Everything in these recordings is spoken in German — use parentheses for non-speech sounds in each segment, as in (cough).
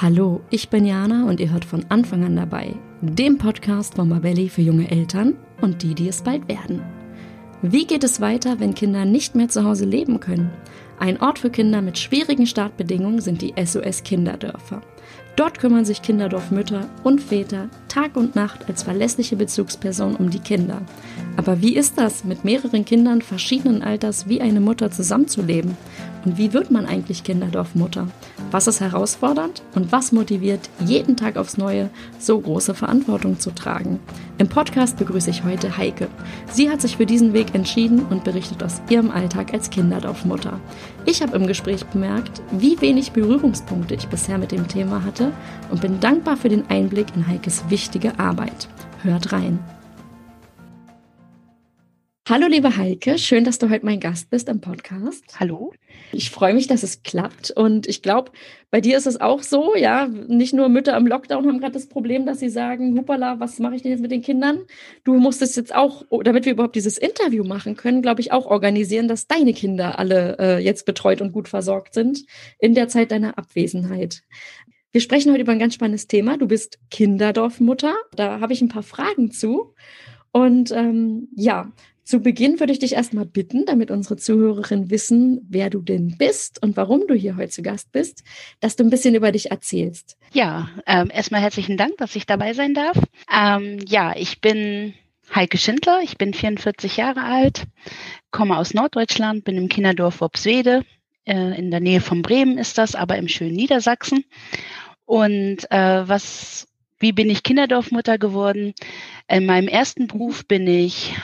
Hallo, ich bin Jana und ihr hört von Anfang an dabei, dem Podcast von Mabelli für junge Eltern und die, die es bald werden. Wie geht es weiter, wenn Kinder nicht mehr zu Hause leben können? Ein Ort für Kinder mit schwierigen Startbedingungen sind die SOS Kinderdörfer. Dort kümmern sich Kinderdorfmütter und Väter Tag und Nacht als verlässliche Bezugsperson um die Kinder. Aber wie ist das, mit mehreren Kindern verschiedenen Alters wie eine Mutter zusammenzuleben? Und wie wird man eigentlich Kinderdorfmutter? Was ist herausfordernd und was motiviert, jeden Tag aufs Neue so große Verantwortung zu tragen? Im Podcast begrüße ich heute Heike. Sie hat sich für diesen Weg entschieden und berichtet aus ihrem Alltag als Kinderdorfmutter. Ich habe im Gespräch bemerkt, wie wenig Berührungspunkte ich bisher mit dem Thema hatte und bin dankbar für den Einblick in Heikes wichtige Arbeit. Hört rein. Hallo liebe Heike, schön, dass du heute mein Gast bist im Podcast. Hallo. Ich freue mich, dass es klappt und ich glaube, bei dir ist es auch so, ja, nicht nur Mütter im Lockdown haben gerade das Problem, dass sie sagen, hupala, was mache ich denn jetzt mit den Kindern? Du musstest jetzt auch, damit wir überhaupt dieses Interview machen können, glaube ich, auch organisieren, dass deine Kinder alle äh, jetzt betreut und gut versorgt sind in der Zeit deiner Abwesenheit. Wir sprechen heute über ein ganz spannendes Thema. Du bist Kinderdorfmutter. Da habe ich ein paar Fragen zu. Und ähm, ja, zu Beginn würde ich dich erstmal bitten, damit unsere Zuhörerinnen wissen, wer du denn bist und warum du hier heute zu Gast bist, dass du ein bisschen über dich erzählst. Ja, ähm, erstmal herzlichen Dank, dass ich dabei sein darf. Ähm, ja, ich bin Heike Schindler, ich bin 44 Jahre alt, komme aus Norddeutschland, bin im Kinderdorf Worpswede, äh, in der Nähe von Bremen ist das, aber im schönen Niedersachsen. Und äh, was wie bin ich Kinderdorfmutter geworden? In meinem ersten Beruf bin ich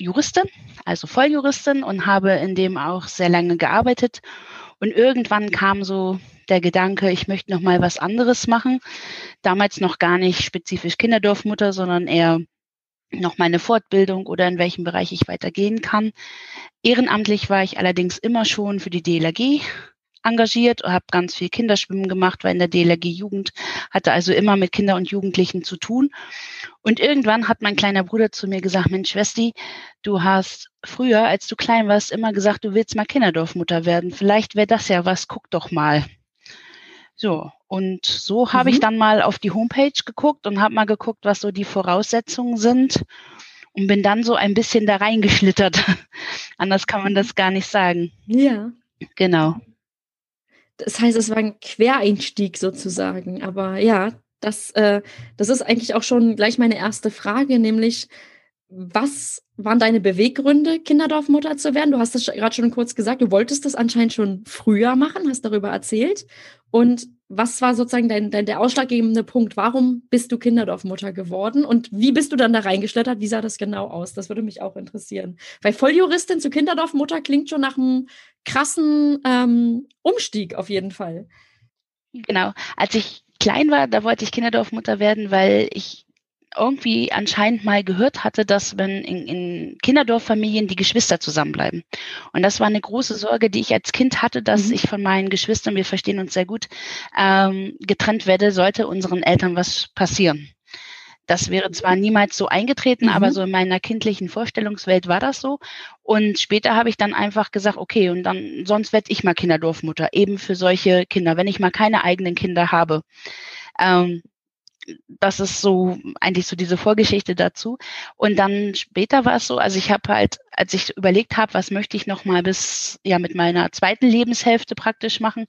Juristin, also Volljuristin und habe in dem auch sehr lange gearbeitet. Und irgendwann kam so der Gedanke, ich möchte noch mal was anderes machen. Damals noch gar nicht spezifisch Kinderdorfmutter, sondern eher noch meine Fortbildung oder in welchem Bereich ich weitergehen kann. Ehrenamtlich war ich allerdings immer schon für die DLRG engagiert, habe ganz viel Kinderschwimmen gemacht, war in der DLRG Jugend, hatte also immer mit Kindern und Jugendlichen zu tun. Und irgendwann hat mein kleiner Bruder zu mir gesagt, Mensch, Schwesti, du hast früher, als du klein warst, immer gesagt, du willst mal Kinderdorfmutter werden. Vielleicht wäre das ja was, guck doch mal. So, und so mhm. habe ich mhm. dann mal auf die Homepage geguckt und habe mal geguckt, was so die Voraussetzungen sind und bin dann so ein bisschen da reingeschlittert. (laughs) Anders kann man das gar nicht sagen. Ja. Genau. Das heißt, es war ein Quereinstieg sozusagen. Aber ja, das, äh, das ist eigentlich auch schon gleich meine erste Frage, nämlich was waren deine Beweggründe, Kinderdorfmutter zu werden? Du hast das gerade schon kurz gesagt, du wolltest das anscheinend schon früher machen, hast darüber erzählt. Und was war sozusagen dein, dein, der ausschlaggebende Punkt? Warum bist du Kinderdorfmutter geworden? Und wie bist du dann da reingeschlittert? Wie sah das genau aus? Das würde mich auch interessieren. Weil Volljuristin zu Kinderdorfmutter klingt schon nach einem krassen ähm, Umstieg auf jeden Fall. Genau. Als ich klein war, da wollte ich Kinderdorfmutter werden, weil ich irgendwie anscheinend mal gehört hatte, dass wenn in, in Kinderdorffamilien die Geschwister zusammenbleiben. Und das war eine große Sorge, die ich als Kind hatte, dass mhm. ich von meinen Geschwistern, wir verstehen uns sehr gut, ähm, getrennt werde, sollte unseren Eltern was passieren. Das wäre zwar niemals so eingetreten, mhm. aber so in meiner kindlichen Vorstellungswelt war das so. Und später habe ich dann einfach gesagt, okay, und dann sonst werde ich mal Kinderdorfmutter, eben für solche Kinder, wenn ich mal keine eigenen Kinder habe. Ähm, das ist so eigentlich so diese Vorgeschichte dazu. Und dann später war es so, also ich habe halt, als ich überlegt habe, was möchte ich noch mal bis ja mit meiner zweiten Lebenshälfte praktisch machen,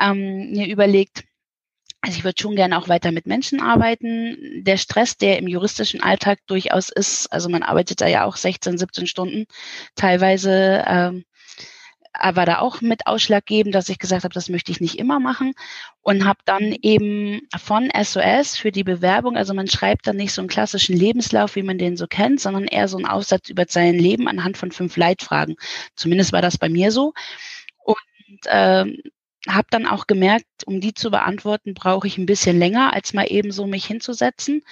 ähm, mir überlegt, also ich würde schon gerne auch weiter mit Menschen arbeiten. Der Stress, der im juristischen Alltag durchaus ist, also man arbeitet da ja auch 16, 17 Stunden teilweise. Ähm, war da auch mit ausschlaggebend, dass ich gesagt habe, das möchte ich nicht immer machen und habe dann eben von SOS für die Bewerbung, also man schreibt dann nicht so einen klassischen Lebenslauf, wie man den so kennt, sondern eher so einen Aufsatz über sein Leben anhand von fünf Leitfragen. Zumindest war das bei mir so. Und ähm, habe dann auch gemerkt, um die zu beantworten, brauche ich ein bisschen länger, als mal eben so mich hinzusetzen.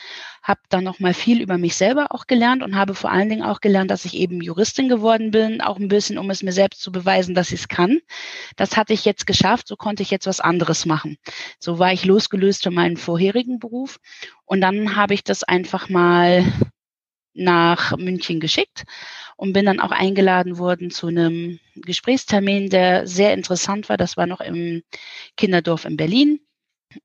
Habe dann noch mal viel über mich selber auch gelernt und habe vor allen Dingen auch gelernt, dass ich eben Juristin geworden bin, auch ein bisschen, um es mir selbst zu beweisen, dass ich es kann. Das hatte ich jetzt geschafft, so konnte ich jetzt was anderes machen. So war ich losgelöst von meinem vorherigen Beruf und dann habe ich das einfach mal nach München geschickt und bin dann auch eingeladen worden zu einem Gesprächstermin, der sehr interessant war. Das war noch im Kinderdorf in Berlin.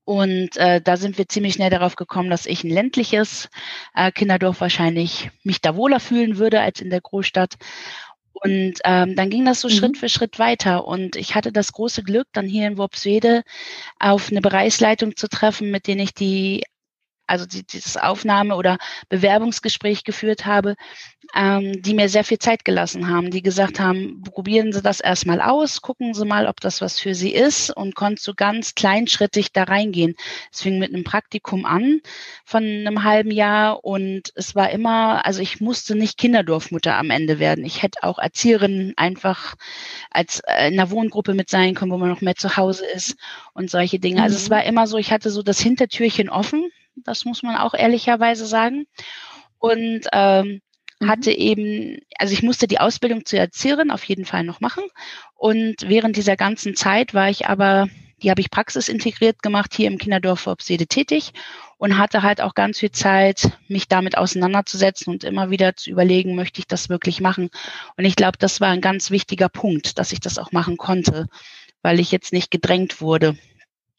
Und äh, da sind wir ziemlich schnell darauf gekommen, dass ich ein ländliches äh, Kinderdorf wahrscheinlich mich da wohler fühlen würde als in der Großstadt. Und ähm, dann ging das so mhm. Schritt für Schritt weiter. Und ich hatte das große Glück, dann hier in Worpswede auf eine Bereichsleitung zu treffen, mit denen ich die also die, dieses Aufnahme- oder Bewerbungsgespräch geführt habe, ähm, die mir sehr viel Zeit gelassen haben, die gesagt haben, probieren Sie das erstmal aus, gucken Sie mal, ob das was für Sie ist und konnte so ganz kleinschrittig da reingehen. Es fing mit einem Praktikum an von einem halben Jahr und es war immer, also ich musste nicht Kinderdorfmutter am Ende werden. Ich hätte auch Erzieherin einfach als äh, in einer Wohngruppe mit sein können, wo man noch mehr zu Hause ist und solche Dinge. Also es mhm. war immer so, ich hatte so das Hintertürchen offen das muss man auch ehrlicherweise sagen. Und ähm, mhm. hatte eben, also ich musste die Ausbildung zur Erzieherin auf jeden Fall noch machen. Und während dieser ganzen Zeit war ich aber, die habe ich praxisintegriert gemacht, hier im Kinderdorf Obsede tätig und hatte halt auch ganz viel Zeit, mich damit auseinanderzusetzen und immer wieder zu überlegen, möchte ich das wirklich machen? Und ich glaube, das war ein ganz wichtiger Punkt, dass ich das auch machen konnte, weil ich jetzt nicht gedrängt wurde.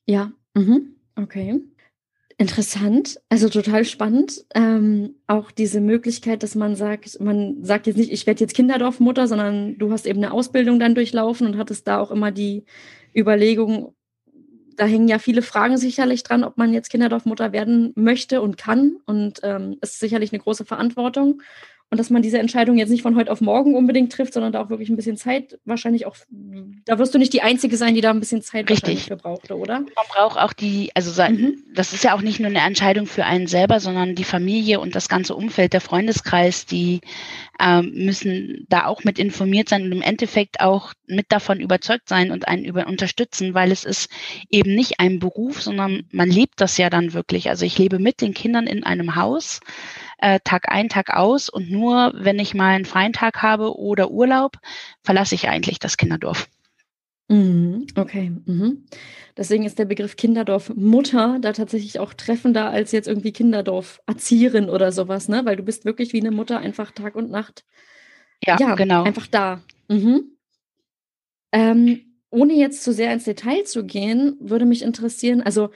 Ja, mhm. okay. Interessant, also total spannend. Ähm, auch diese Möglichkeit, dass man sagt, man sagt jetzt nicht, ich werde jetzt Kinderdorfmutter, sondern du hast eben eine Ausbildung dann durchlaufen und hattest da auch immer die Überlegung, da hängen ja viele Fragen sicherlich dran, ob man jetzt Kinderdorfmutter werden möchte und kann. Und ähm, es ist sicherlich eine große Verantwortung und dass man diese Entscheidung jetzt nicht von heute auf morgen unbedingt trifft, sondern da auch wirklich ein bisschen Zeit wahrscheinlich auch, da wirst du nicht die Einzige sein, die da ein bisschen Zeit Richtig. für brauchte, oder? Man braucht auch die, also mhm. das ist ja auch nicht nur eine Entscheidung für einen selber, sondern die Familie und das ganze Umfeld, der Freundeskreis, die ähm, müssen da auch mit informiert sein und im Endeffekt auch mit davon überzeugt sein und einen über unterstützen, weil es ist eben nicht ein Beruf, sondern man lebt das ja dann wirklich. Also ich lebe mit den Kindern in einem Haus äh, Tag ein, Tag aus und nur wenn ich mal einen freien Tag habe oder Urlaub, verlasse ich eigentlich das Kinderdorf. Mhm, okay. Mhm. Deswegen ist der Begriff Kinderdorf Mutter da tatsächlich auch treffender als jetzt irgendwie Kinderdorf Erzieherin oder sowas, ne? Weil du bist wirklich wie eine Mutter einfach Tag und Nacht. Ja, ja genau. Einfach da. Mhm. Ähm, ohne jetzt zu sehr ins Detail zu gehen, würde mich interessieren, also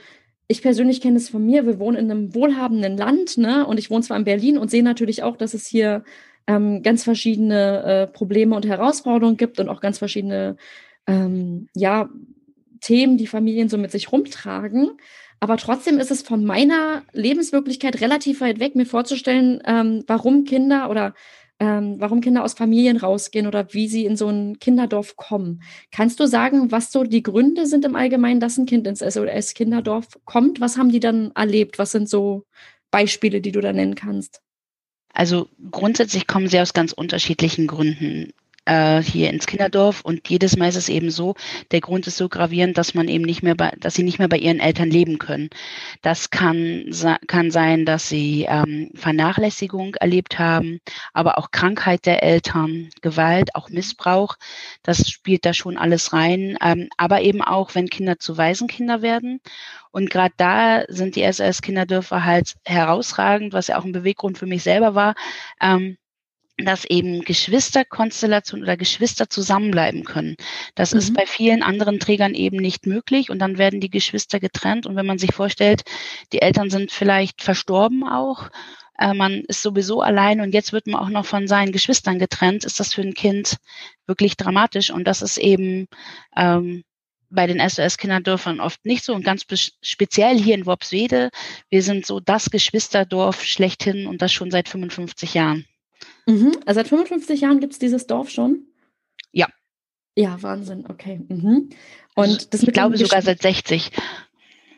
ich persönlich kenne es von mir, wir wohnen in einem wohlhabenden Land, ne? Und ich wohne zwar in Berlin und sehe natürlich auch, dass es hier ähm, ganz verschiedene äh, Probleme und Herausforderungen gibt und auch ganz verschiedene ähm, ja, Themen, die Familien so mit sich rumtragen. Aber trotzdem ist es von meiner Lebenswirklichkeit relativ weit weg, mir vorzustellen, ähm, warum Kinder oder ähm, warum Kinder aus Familien rausgehen oder wie sie in so ein Kinderdorf kommen. Kannst du sagen, was so die Gründe sind im Allgemeinen, dass ein Kind ins SOS-Kinderdorf kommt? Was haben die dann erlebt? Was sind so Beispiele, die du da nennen kannst? Also grundsätzlich kommen sie aus ganz unterschiedlichen Gründen äh, hier ins Kinderdorf und jedes Mal ist es eben so, der Grund ist so gravierend, dass man eben nicht mehr bei, dass sie nicht mehr bei ihren Eltern leben können. Das kann, kann sein, dass sie ähm, Vernachlässigung erlebt haben, aber auch Krankheit der Eltern, Gewalt, auch Missbrauch, das spielt da schon alles rein. Ähm, aber eben auch, wenn Kinder zu Waisenkinder werden und gerade da sind die SOS-Kinderdörfer halt herausragend, was ja auch ein Beweggrund für mich selber war. Ähm, dass eben Geschwisterkonstellationen oder Geschwister zusammenbleiben können. Das mhm. ist bei vielen anderen Trägern eben nicht möglich und dann werden die Geschwister getrennt und wenn man sich vorstellt, die Eltern sind vielleicht verstorben auch, äh, man ist sowieso allein und jetzt wird man auch noch von seinen Geschwistern getrennt, ist das für ein Kind wirklich dramatisch und das ist eben ähm, bei den SOS-Kinderdörfern oft nicht so und ganz speziell hier in Worpswede. Wir sind so das Geschwisterdorf schlechthin und das schon seit 55 Jahren. Mhm. Also seit 55 Jahren gibt es dieses Dorf schon? Ja. Ja, Wahnsinn, okay. Mhm. Und das ich glaube sogar seit 60.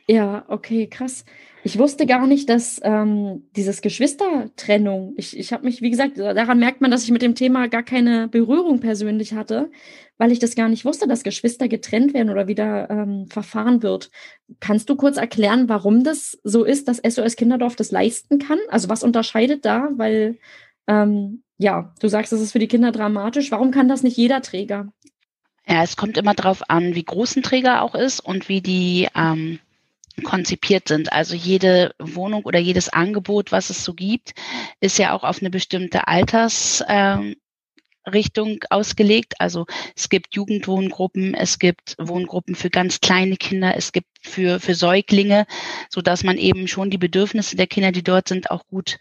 Ja, okay, krass. Ich wusste gar nicht, dass ähm, dieses Geschwistertrennung, ich, ich habe mich, wie gesagt, daran merkt man, dass ich mit dem Thema gar keine Berührung persönlich hatte, weil ich das gar nicht wusste, dass Geschwister getrennt werden oder wieder ähm, verfahren wird. Kannst du kurz erklären, warum das so ist, dass SOS Kinderdorf das leisten kann? Also was unterscheidet da? Weil ähm, ja, du sagst, das ist für die Kinder dramatisch. Warum kann das nicht jeder Träger? Ja, es kommt immer darauf an, wie groß ein Träger auch ist und wie die ähm, konzipiert sind. Also jede Wohnung oder jedes Angebot, was es so gibt, ist ja auch auf eine bestimmte Alters, ähm, Richtung ausgelegt. Also es gibt Jugendwohngruppen, es gibt Wohngruppen für ganz kleine Kinder, es gibt für, für Säuglinge, so dass man eben schon die Bedürfnisse der Kinder, die dort sind, auch gut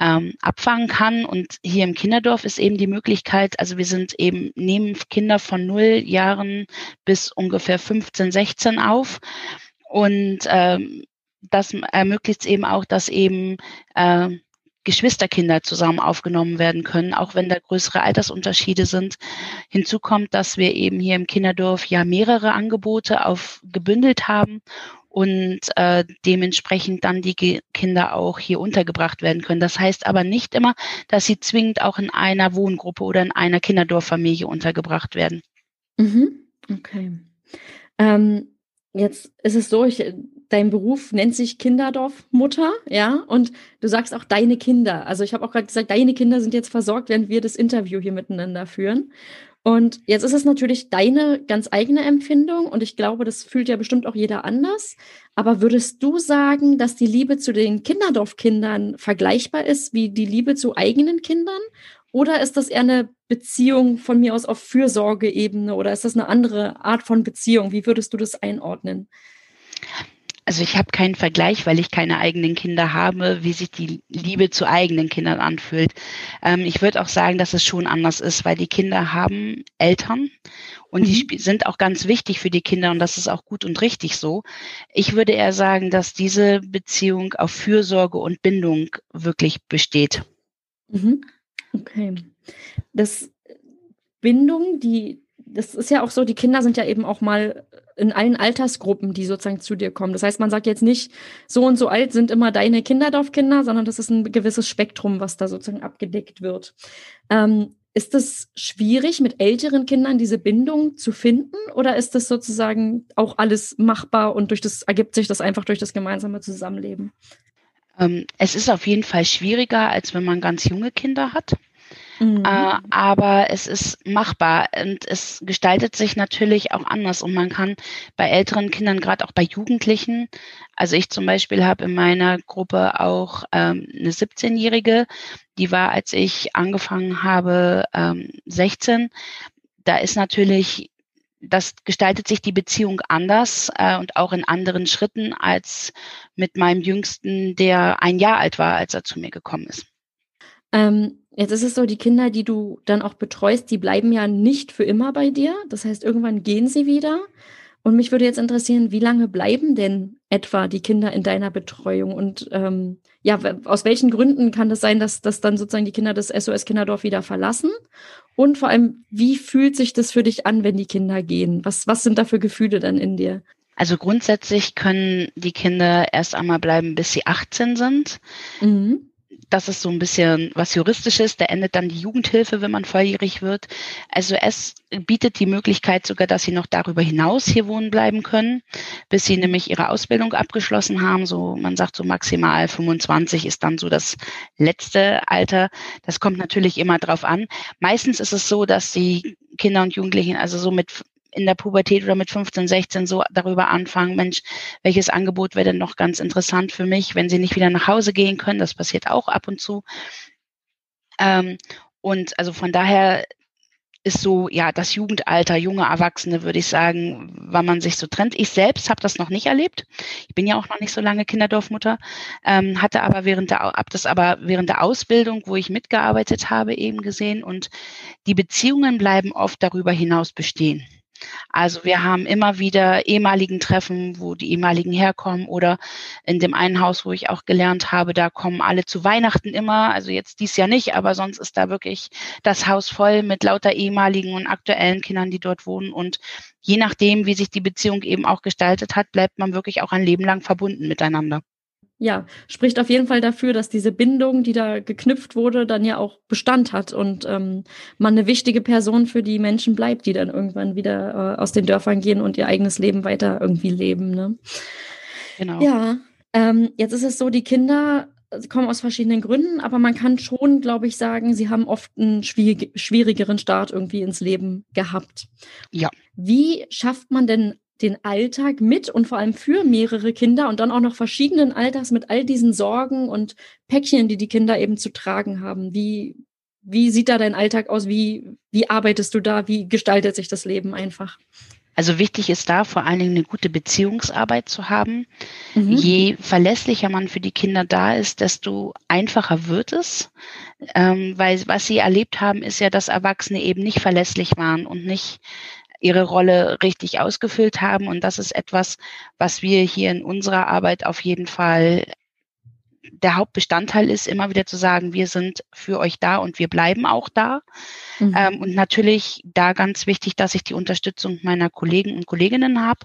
ähm, abfangen kann. Und hier im Kinderdorf ist eben die Möglichkeit, also wir sind eben, nehmen Kinder von null Jahren bis ungefähr 15, 16 auf. Und ähm, das ermöglicht eben auch, dass eben äh, Geschwisterkinder zusammen aufgenommen werden können, auch wenn da größere Altersunterschiede sind. Hinzu kommt, dass wir eben hier im Kinderdorf ja mehrere Angebote auf gebündelt haben und äh, dementsprechend dann die Kinder auch hier untergebracht werden können. Das heißt aber nicht immer, dass sie zwingend auch in einer Wohngruppe oder in einer Kinderdorffamilie untergebracht werden. Mhm. Okay. Ähm, jetzt ist es so, ich dein Beruf nennt sich Kinderdorfmutter, ja, und du sagst auch deine Kinder. Also ich habe auch gerade gesagt, deine Kinder sind jetzt versorgt, während wir das Interview hier miteinander führen. Und jetzt ist es natürlich deine ganz eigene Empfindung und ich glaube, das fühlt ja bestimmt auch jeder anders. Aber würdest du sagen, dass die Liebe zu den Kinderdorfkindern vergleichbar ist wie die Liebe zu eigenen Kindern? Oder ist das eher eine Beziehung von mir aus auf Fürsorgeebene oder ist das eine andere Art von Beziehung? Wie würdest du das einordnen? Also ich habe keinen Vergleich, weil ich keine eigenen Kinder habe, wie sich die Liebe zu eigenen Kindern anfühlt. Ähm, ich würde auch sagen, dass es schon anders ist, weil die Kinder haben Eltern und mhm. die sind auch ganz wichtig für die Kinder und das ist auch gut und richtig so. Ich würde eher sagen, dass diese Beziehung auf Fürsorge und Bindung wirklich besteht. Mhm. Okay. Das Bindung, die, das ist ja auch so, die Kinder sind ja eben auch mal in allen Altersgruppen, die sozusagen zu dir kommen. Das heißt, man sagt jetzt nicht, so und so alt sind immer deine Kinderdorfkinder, sondern das ist ein gewisses Spektrum, was da sozusagen abgedeckt wird. Ähm, ist es schwierig, mit älteren Kindern diese Bindung zu finden oder ist das sozusagen auch alles machbar und durch das ergibt sich das einfach durch das gemeinsame Zusammenleben? Ähm, es ist auf jeden Fall schwieriger, als wenn man ganz junge Kinder hat. Mhm. Äh, aber es ist machbar und es gestaltet sich natürlich auch anders und man kann bei älteren Kindern, gerade auch bei Jugendlichen, also ich zum Beispiel habe in meiner Gruppe auch ähm, eine 17-Jährige, die war, als ich angefangen habe, ähm, 16. Da ist natürlich das gestaltet sich die Beziehung anders äh, und auch in anderen Schritten als mit meinem Jüngsten, der ein Jahr alt war, als er zu mir gekommen ist. Ähm, Jetzt ist es so, die Kinder, die du dann auch betreust, die bleiben ja nicht für immer bei dir. Das heißt, irgendwann gehen sie wieder. Und mich würde jetzt interessieren, wie lange bleiben denn etwa die Kinder in deiner Betreuung? Und ähm, ja, aus welchen Gründen kann das sein, dass, dass dann sozusagen die Kinder das SOS Kinderdorf wieder verlassen? Und vor allem, wie fühlt sich das für dich an, wenn die Kinder gehen? Was, was sind da für Gefühle dann in dir? Also grundsätzlich können die Kinder erst einmal bleiben, bis sie 18 sind. Mhm das ist so ein bisschen was Juristisches. Da endet dann die Jugendhilfe, wenn man volljährig wird. Also es bietet die Möglichkeit sogar, dass sie noch darüber hinaus hier wohnen bleiben können, bis sie nämlich ihre Ausbildung abgeschlossen haben. So, man sagt so maximal 25 ist dann so das letzte Alter. Das kommt natürlich immer drauf an. Meistens ist es so, dass die Kinder und Jugendlichen also so mit in der Pubertät oder mit 15, 16 so darüber anfangen, Mensch, welches Angebot wäre denn noch ganz interessant für mich, wenn sie nicht wieder nach Hause gehen können. Das passiert auch ab und zu. Ähm, und also von daher ist so, ja, das Jugendalter, junge Erwachsene, würde ich sagen, wann man sich so trennt. Ich selbst habe das noch nicht erlebt. Ich bin ja auch noch nicht so lange Kinderdorfmutter, ähm, hatte aber während der, hab das aber während der Ausbildung, wo ich mitgearbeitet habe, eben gesehen. Und die Beziehungen bleiben oft darüber hinaus bestehen. Also wir haben immer wieder ehemaligen Treffen, wo die ehemaligen herkommen oder in dem einen Haus, wo ich auch gelernt habe, da kommen alle zu Weihnachten immer. Also jetzt dies Jahr nicht, aber sonst ist da wirklich das Haus voll mit lauter ehemaligen und aktuellen Kindern, die dort wohnen. Und je nachdem, wie sich die Beziehung eben auch gestaltet hat, bleibt man wirklich auch ein Leben lang verbunden miteinander ja, spricht auf jeden Fall dafür, dass diese Bindung, die da geknüpft wurde, dann ja auch Bestand hat und ähm, man eine wichtige Person für die Menschen bleibt, die dann irgendwann wieder äh, aus den Dörfern gehen und ihr eigenes Leben weiter irgendwie leben. Ne? Genau. Ja, ähm, jetzt ist es so, die Kinder kommen aus verschiedenen Gründen, aber man kann schon, glaube ich, sagen, sie haben oft einen schwierig, schwierigeren Start irgendwie ins Leben gehabt. Ja. Wie schafft man denn den Alltag mit und vor allem für mehrere Kinder und dann auch noch verschiedenen Alters mit all diesen Sorgen und Päckchen, die die Kinder eben zu tragen haben. Wie, wie sieht da dein Alltag aus? Wie, wie arbeitest du da? Wie gestaltet sich das Leben einfach? Also wichtig ist da vor allen Dingen eine gute Beziehungsarbeit zu haben. Mhm. Je verlässlicher man für die Kinder da ist, desto einfacher wird es. Ähm, weil was sie erlebt haben, ist ja, dass Erwachsene eben nicht verlässlich waren und nicht ihre Rolle richtig ausgefüllt haben. Und das ist etwas, was wir hier in unserer Arbeit auf jeden Fall der Hauptbestandteil ist, immer wieder zu sagen, wir sind für euch da und wir bleiben auch da. Mhm. Ähm, und natürlich da ganz wichtig, dass ich die Unterstützung meiner Kollegen und Kolleginnen habe.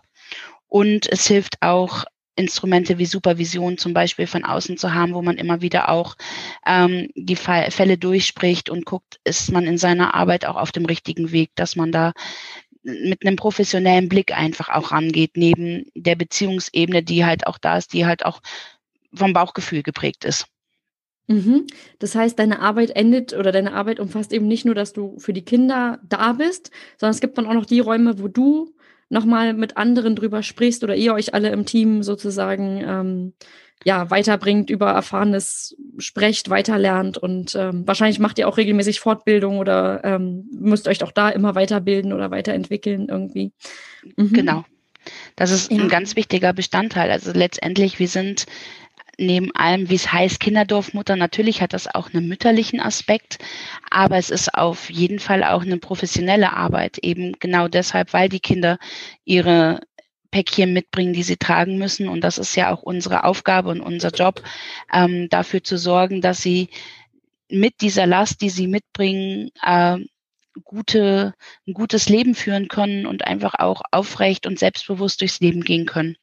Und es hilft auch, Instrumente wie Supervision zum Beispiel von außen zu haben, wo man immer wieder auch ähm, die Fälle durchspricht und guckt, ist man in seiner Arbeit auch auf dem richtigen Weg, dass man da mit einem professionellen Blick einfach auch rangeht, neben der Beziehungsebene, die halt auch da ist, die halt auch vom Bauchgefühl geprägt ist. Mhm. Das heißt, deine Arbeit endet oder deine Arbeit umfasst eben nicht nur, dass du für die Kinder da bist, sondern es gibt dann auch noch die Räume, wo du nochmal mit anderen drüber sprichst oder ihr euch alle im Team sozusagen ähm, ja weiterbringt, über Erfahrenes sprecht, weiterlernt und ähm, wahrscheinlich macht ihr auch regelmäßig Fortbildung oder ähm, müsst euch auch da immer weiterbilden oder weiterentwickeln irgendwie. Mhm. Genau. Das ist ja. ein ganz wichtiger Bestandteil. Also letztendlich, wir sind neben allem, wie es heißt, Kinderdorfmutter, natürlich hat das auch einen mütterlichen Aspekt, aber es ist auf jeden Fall auch eine professionelle Arbeit, eben genau deshalb, weil die Kinder ihre Päckchen mitbringen, die sie tragen müssen. Und das ist ja auch unsere Aufgabe und unser Job, ähm, dafür zu sorgen, dass sie mit dieser Last, die sie mitbringen, äh, gute, ein gutes Leben führen können und einfach auch aufrecht und selbstbewusst durchs Leben gehen können.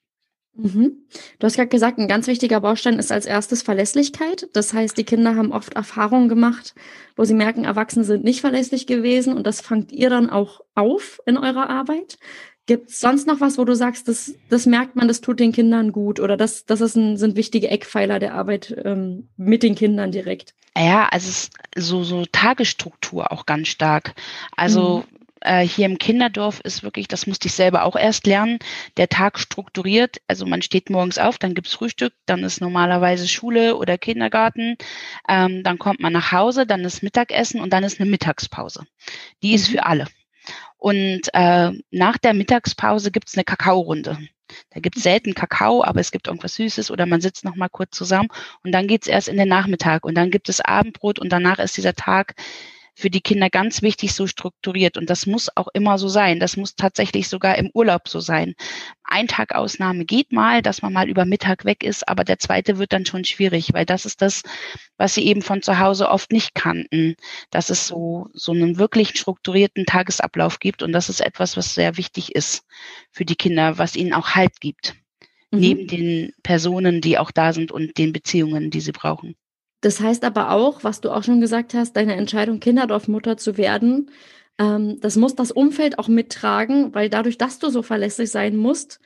Mhm. Du hast gerade gesagt, ein ganz wichtiger Baustein ist als erstes Verlässlichkeit. Das heißt, die Kinder haben oft Erfahrungen gemacht, wo sie merken, Erwachsene sind nicht verlässlich gewesen und das fangt ihr dann auch auf in eurer Arbeit. Gibt es sonst noch was, wo du sagst, das, das merkt man, das tut den Kindern gut oder das, das ist ein, sind wichtige Eckpfeiler der Arbeit ähm, mit den Kindern direkt? Ja, also es ist so, so Tagesstruktur auch ganz stark. Also mhm äh, hier im Kinderdorf ist wirklich, das musste ich selber auch erst lernen, der Tag strukturiert. Also man steht morgens auf, dann gibt's Frühstück, dann ist normalerweise Schule oder Kindergarten, ähm, dann kommt man nach Hause, dann ist Mittagessen und dann ist eine Mittagspause. Die ist mhm. für alle. Und äh, nach der Mittagspause gibt's eine Kakaorunde. Da gibt's selten Kakao, aber es gibt irgendwas Süßes oder man sitzt noch mal kurz zusammen und dann geht's erst in den Nachmittag und dann gibt es Abendbrot und danach ist dieser Tag für die Kinder ganz wichtig so strukturiert. Und das muss auch immer so sein. Das muss tatsächlich sogar im Urlaub so sein. Ein Tag Ausnahme geht mal, dass man mal über Mittag weg ist, aber der zweite wird dann schon schwierig, weil das ist das, was sie eben von zu Hause oft nicht kannten, dass es so, so einen wirklich strukturierten Tagesablauf gibt. Und das ist etwas, was sehr wichtig ist für die Kinder, was ihnen auch Halt gibt. Mhm. Neben den Personen, die auch da sind und den Beziehungen, die sie brauchen. Das heißt aber auch, was du auch schon gesagt hast, deine Entscheidung, Kinderdorfmutter zu werden, ähm, das muss das Umfeld auch mittragen, weil dadurch, dass du so verlässlich sein musst,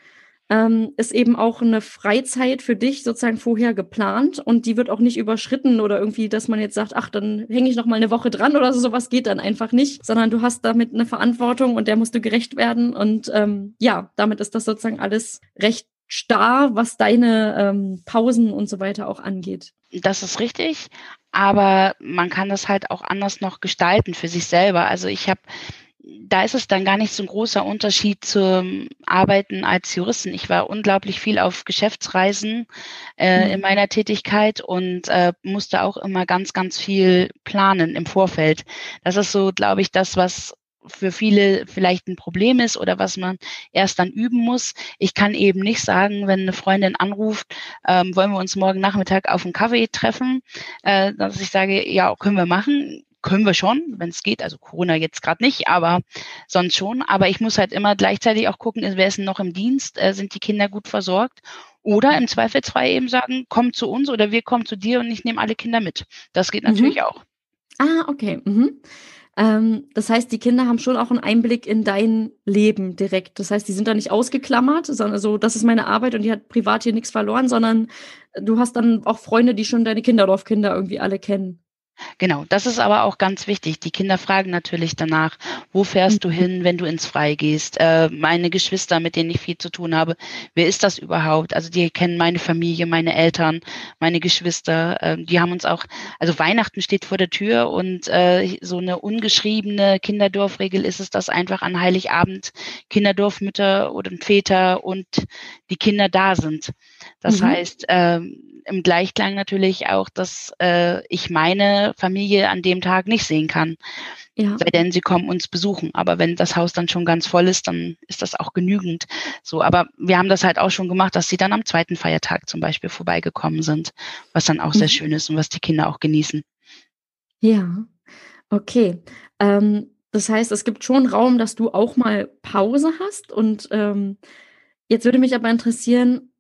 ähm, ist eben auch eine Freizeit für dich sozusagen vorher geplant und die wird auch nicht überschritten oder irgendwie, dass man jetzt sagt, ach, dann hänge ich noch mal eine Woche dran oder so, sowas geht dann einfach nicht, sondern du hast damit eine Verantwortung und der musst du gerecht werden und ähm, ja, damit ist das sozusagen alles recht starr, was deine ähm, Pausen und so weiter auch angeht. Das ist richtig, aber man kann das halt auch anders noch gestalten für sich selber. Also ich habe da ist es dann gar nicht so ein großer Unterschied zum Arbeiten als Juristin. Ich war unglaublich viel auf Geschäftsreisen äh, mhm. in meiner Tätigkeit und äh, musste auch immer ganz, ganz viel planen im Vorfeld. Das ist so, glaube ich, das, was für viele vielleicht ein Problem ist oder was man erst dann üben muss. Ich kann eben nicht sagen, wenn eine Freundin anruft, ähm, wollen wir uns morgen Nachmittag auf einen Kaffee treffen, äh, dass ich sage, ja, können wir machen. Können wir schon, wenn es geht. Also Corona jetzt gerade nicht, aber sonst schon. Aber ich muss halt immer gleichzeitig auch gucken, wer ist denn noch im Dienst? Äh, sind die Kinder gut versorgt? Oder im Zweifelsfall eben sagen, komm zu uns oder wir kommen zu dir und ich nehme alle Kinder mit. Das geht natürlich mhm. auch. Ah, okay. Mhm. Ähm, das heißt, die Kinder haben schon auch einen Einblick in dein Leben direkt. Das heißt, die sind da nicht ausgeklammert, sondern so, das ist meine Arbeit und die hat privat hier nichts verloren, sondern du hast dann auch Freunde, die schon deine Kinderdorfkinder irgendwie alle kennen. Genau, das ist aber auch ganz wichtig. Die Kinder fragen natürlich danach, wo fährst du hin, wenn du ins Freie gehst? Äh, meine Geschwister, mit denen ich viel zu tun habe, wer ist das überhaupt? Also die kennen meine Familie, meine Eltern, meine Geschwister. Äh, die haben uns auch, also Weihnachten steht vor der Tür und äh, so eine ungeschriebene Kinderdorfregel ist es, dass einfach an Heiligabend Kinderdorfmütter oder Väter und die Kinder da sind. Das mhm. heißt, ähm, im Gleichklang natürlich auch, dass äh, ich meine Familie an dem Tag nicht sehen kann. Ja. Sei denn, sie kommen uns besuchen. Aber wenn das Haus dann schon ganz voll ist, dann ist das auch genügend. So, aber wir haben das halt auch schon gemacht, dass sie dann am zweiten Feiertag zum Beispiel vorbeigekommen sind, was dann auch mhm. sehr schön ist und was die Kinder auch genießen. Ja, okay. Ähm, das heißt, es gibt schon Raum, dass du auch mal Pause hast. Und ähm, jetzt würde mich aber interessieren,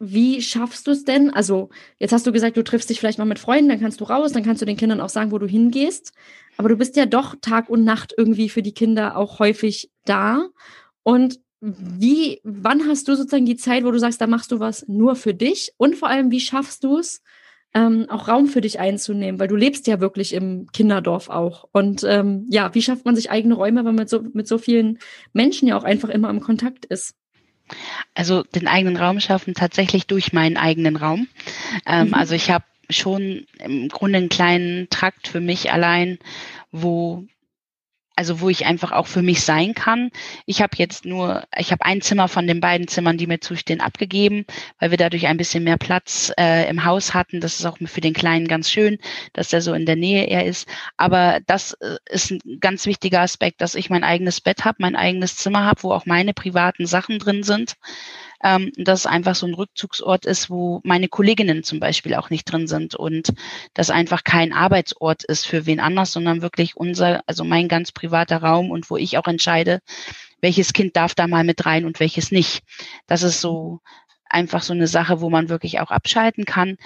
wie schaffst du es denn? Also, jetzt hast du gesagt, du triffst dich vielleicht mal mit Freunden, dann kannst du raus, dann kannst du den Kindern auch sagen, wo du hingehst. Aber du bist ja doch Tag und Nacht irgendwie für die Kinder auch häufig da. Und wie, wann hast du sozusagen die Zeit, wo du sagst, da machst du was nur für dich? Und vor allem, wie schaffst du es, ähm, auch Raum für dich einzunehmen? Weil du lebst ja wirklich im Kinderdorf auch. Und ähm, ja, wie schafft man sich eigene Räume, wenn man mit so, mit so vielen Menschen ja auch einfach immer im Kontakt ist? Also den eigenen Raum schaffen tatsächlich durch meinen eigenen Raum. Ähm, mhm. Also ich habe schon im Grunde einen kleinen Trakt für mich allein, wo also wo ich einfach auch für mich sein kann. Ich habe jetzt nur, ich habe ein Zimmer von den beiden Zimmern, die mir zustehen, abgegeben, weil wir dadurch ein bisschen mehr Platz äh, im Haus hatten. Das ist auch für den Kleinen ganz schön, dass der so in der Nähe er ist. Aber das äh, ist ein ganz wichtiger Aspekt, dass ich mein eigenes Bett habe, mein eigenes Zimmer habe, wo auch meine privaten Sachen drin sind ähm, dass es einfach so ein Rückzugsort ist, wo meine Kolleginnen zum Beispiel auch nicht drin sind und das einfach kein Arbeitsort ist für wen anders, sondern wirklich unser, also mein ganz privater Raum und wo ich auch entscheide, welches Kind darf da mal mit rein und welches nicht. Das ist so einfach so eine Sache, wo man wirklich auch abschalten kann.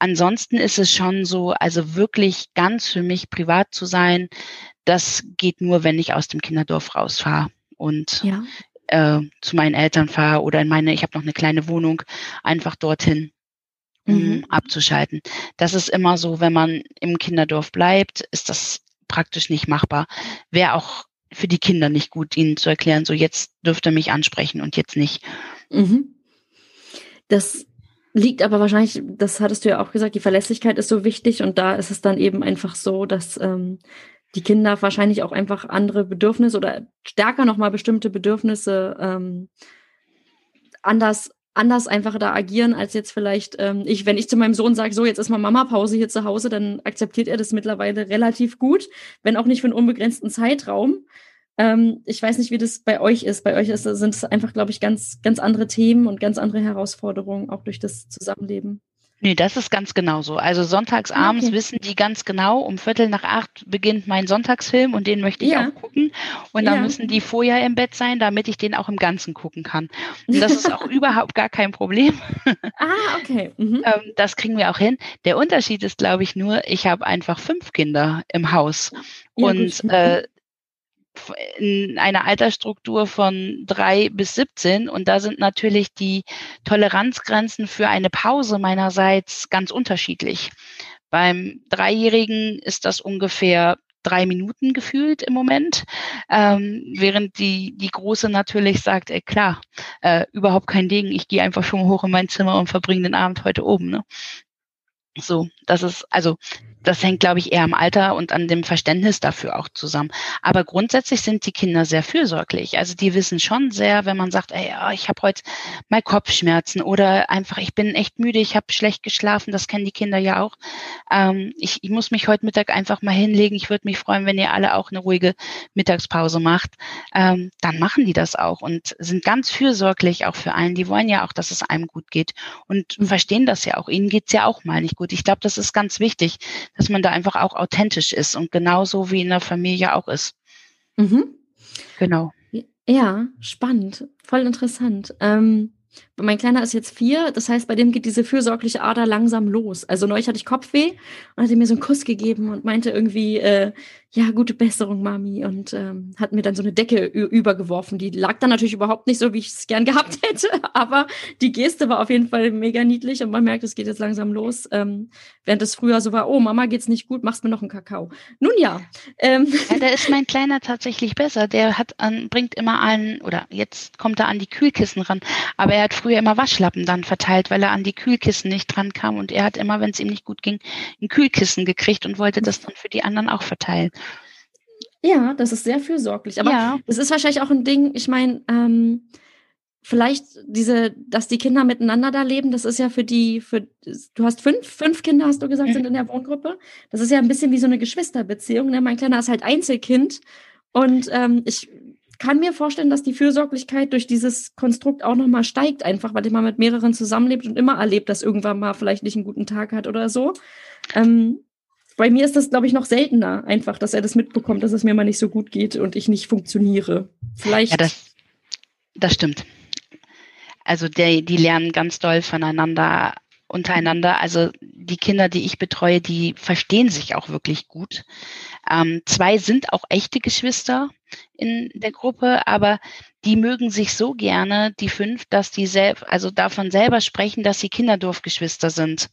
Ansonsten ist es schon so, also wirklich ganz für mich privat zu sein, das geht nur, wenn ich aus dem Kinderdorf rausfahre. Und ja äh, zu meinen Eltern fahre oder in meine, ich habe noch eine kleine Wohnung, einfach dorthin um mhm. abzuschalten. Das ist immer so, wenn man im Kinderdorf bleibt, ist das praktisch nicht machbar. Wäre auch für die Kinder nicht gut, ihnen zu erklären, so jetzt dürft ihr mich ansprechen und jetzt nicht. Mhm. Das liegt aber wahrscheinlich, das hattest du ja auch gesagt, die Verlässlichkeit ist so wichtig und da ist es dann eben einfach so, dass ähm, die Kinder wahrscheinlich auch einfach andere Bedürfnisse oder stärker nochmal bestimmte Bedürfnisse ähm, anders anders einfach da agieren als jetzt vielleicht ähm, ich, wenn ich zu meinem Sohn sage, so jetzt ist mal Mama-Pause hier zu Hause, dann akzeptiert er das mittlerweile relativ gut, wenn auch nicht für einen unbegrenzten Zeitraum. Ähm, ich weiß nicht, wie das bei euch ist. Bei euch ist, sind es einfach, glaube ich, ganz, ganz andere Themen und ganz andere Herausforderungen, auch durch das Zusammenleben. Nee, das ist ganz genau so. Also sonntags ah, abends okay. wissen die ganz genau, um Viertel nach acht beginnt mein Sonntagsfilm und den möchte ich ja. auch gucken. Und dann ja. müssen die vorher im Bett sein, damit ich den auch im Ganzen gucken kann. Und das ist auch (laughs) überhaupt gar kein Problem. Ah, okay. Mhm. Ähm, das kriegen wir auch hin. Der Unterschied ist, glaube ich, nur, ich habe einfach fünf Kinder im Haus. Ja, und äh, in einer Altersstruktur von drei bis 17 und da sind natürlich die Toleranzgrenzen für eine Pause meinerseits ganz unterschiedlich. Beim Dreijährigen ist das ungefähr drei Minuten gefühlt im Moment, ähm, während die, die Große natürlich sagt, ey, klar, äh, überhaupt kein Ding, ich gehe einfach schon hoch in mein Zimmer und verbringe den Abend heute oben. Ne? So, das ist, also das hängt, glaube ich, eher am Alter und an dem Verständnis dafür auch zusammen. Aber grundsätzlich sind die Kinder sehr fürsorglich. Also die wissen schon sehr, wenn man sagt, ey, ja, ich habe heute mal Kopfschmerzen oder einfach, ich bin echt müde, ich habe schlecht geschlafen, das kennen die Kinder ja auch. Ähm, ich, ich muss mich heute Mittag einfach mal hinlegen. Ich würde mich freuen, wenn ihr alle auch eine ruhige Mittagspause macht. Ähm, dann machen die das auch und sind ganz fürsorglich auch für einen. Die wollen ja auch, dass es einem gut geht und mhm. verstehen das ja auch. Ihnen geht's ja auch mal nicht gut. Ich glaube, das ist ganz wichtig, dass man da einfach auch authentisch ist und genauso wie in der Familie auch ist. Mhm. Genau. Ja, spannend, voll interessant. Ähm, Mein Kleiner ist jetzt vier, das heißt, bei dem geht diese fürsorgliche Ader langsam los. Also neulich hatte ich Kopfweh und hat mir so einen Kuss gegeben und meinte irgendwie, äh, ja, gute Besserung, Mami. Und ähm, hat mir dann so eine Decke übergeworfen. Die lag dann natürlich überhaupt nicht so, wie ich es gern gehabt (laughs) hätte. Aber die Geste war auf jeden Fall mega niedlich und man merkt, es geht jetzt langsam los. Ähm, während es früher so war, oh, Mama geht's nicht gut, machst mir noch einen Kakao. Nun ja. Ähm. ja da ist mein Kleiner tatsächlich besser. Der hat an, bringt immer einen, oder jetzt kommt er an die Kühlkissen ran. Aber er hat früher immer Waschlappen dann verteilt, weil er an die Kühlkissen nicht dran kam. Und er hat immer, wenn es ihm nicht gut ging, ein Kühlkissen gekriegt und wollte das dann für die anderen auch verteilen. Ja, das ist sehr fürsorglich. Aber ja. es ist wahrscheinlich auch ein Ding, ich meine, ähm, vielleicht diese, dass die Kinder miteinander da leben, das ist ja für die, für du hast fünf, fünf Kinder, hast du gesagt, mhm. sind in der Wohngruppe. Das ist ja ein bisschen wie so eine Geschwisterbeziehung. Ne? Mein Kleiner ist halt Einzelkind. Und ähm, ich kann mir vorstellen, dass die Fürsorglichkeit durch dieses Konstrukt auch nochmal steigt, einfach weil man mit mehreren zusammenlebt und immer erlebt, dass irgendwann mal vielleicht nicht einen guten Tag hat oder so. Ähm, bei mir ist das, glaube ich, noch seltener, einfach, dass er das mitbekommt, dass es mir mal nicht so gut geht und ich nicht funktioniere. Vielleicht. Ja, das, das stimmt. Also der, die lernen ganz doll voneinander untereinander. Also die Kinder, die ich betreue, die verstehen sich auch wirklich gut. Ähm, zwei sind auch echte Geschwister in der Gruppe, aber die mögen sich so gerne, die fünf, dass die selb, also davon selber sprechen, dass sie Kinderdorfgeschwister sind.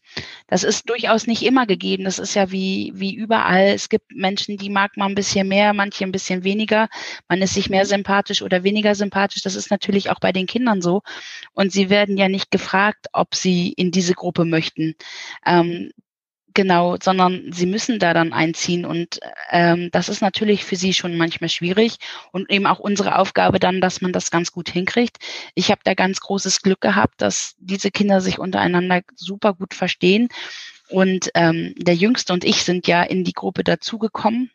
Das ist durchaus nicht immer gegeben. Das ist ja wie, wie überall. Es gibt Menschen, die mag man ein bisschen mehr, manche ein bisschen weniger. Man ist sich mehr sympathisch oder weniger sympathisch. Das ist natürlich auch bei den Kindern so. Und sie werden ja nicht gefragt, ob sie in diese Gruppe möchten. Ähm, Genau, sondern sie müssen da dann einziehen und ähm, das ist natürlich für sie schon manchmal schwierig und eben auch unsere Aufgabe dann, dass man das ganz gut hinkriegt. Ich habe da ganz großes Glück gehabt, dass diese Kinder sich untereinander super gut verstehen und ähm, der Jüngste und ich sind ja in die Gruppe dazugekommen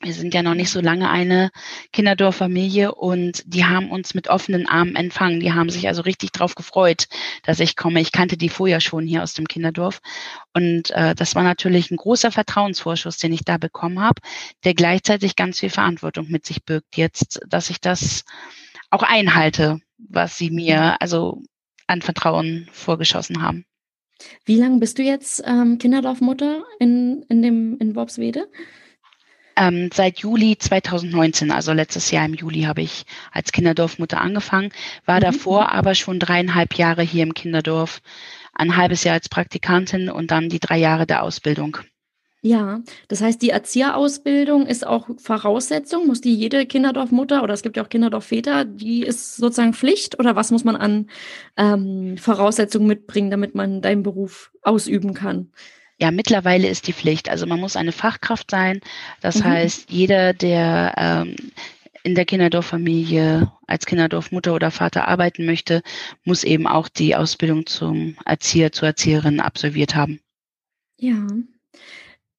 wir sind ja noch nicht so lange eine Kinderdorffamilie und die haben uns mit offenen Armen empfangen. Die haben sich also richtig drauf gefreut, dass ich komme. Ich kannte die vorher schon hier aus dem Kinderdorf. Und äh, das war natürlich ein großer Vertrauensvorschuss, den ich da bekommen habe, der gleichzeitig ganz viel Verantwortung mit sich birgt jetzt, dass ich das auch einhalte, was sie mir also an Vertrauen vorgeschossen haben. Wie lange bist du jetzt ähm, Kinderdorfmutter in, in, dem, in Worpswede? Ähm, seit Juli 2019, also letztes Jahr im Juli, habe ich als Kinderdorfmutter angefangen, war mhm. davor aber schon dreieinhalb Jahre hier im Kinderdorf, ein halbes Jahr als Praktikantin und dann die drei Jahre der Ausbildung. Ja, das heißt, die Erzieherausbildung ist auch Voraussetzung. Muss die jede Kinderdorfmutter oder es gibt ja auch Kinderdorfväter, die ist sozusagen Pflicht oder was muss man an ähm, Voraussetzungen mitbringen, damit man deinen Beruf ausüben kann? Ja, mittlerweile ist die Pflicht. Also man muss eine Fachkraft sein. Das mhm. heißt, jeder, der ähm, in der Kinderdorffamilie als Kinderdorfmutter oder Vater arbeiten möchte, muss eben auch die Ausbildung zum Erzieher, zur Erzieherin absolviert haben. Ja.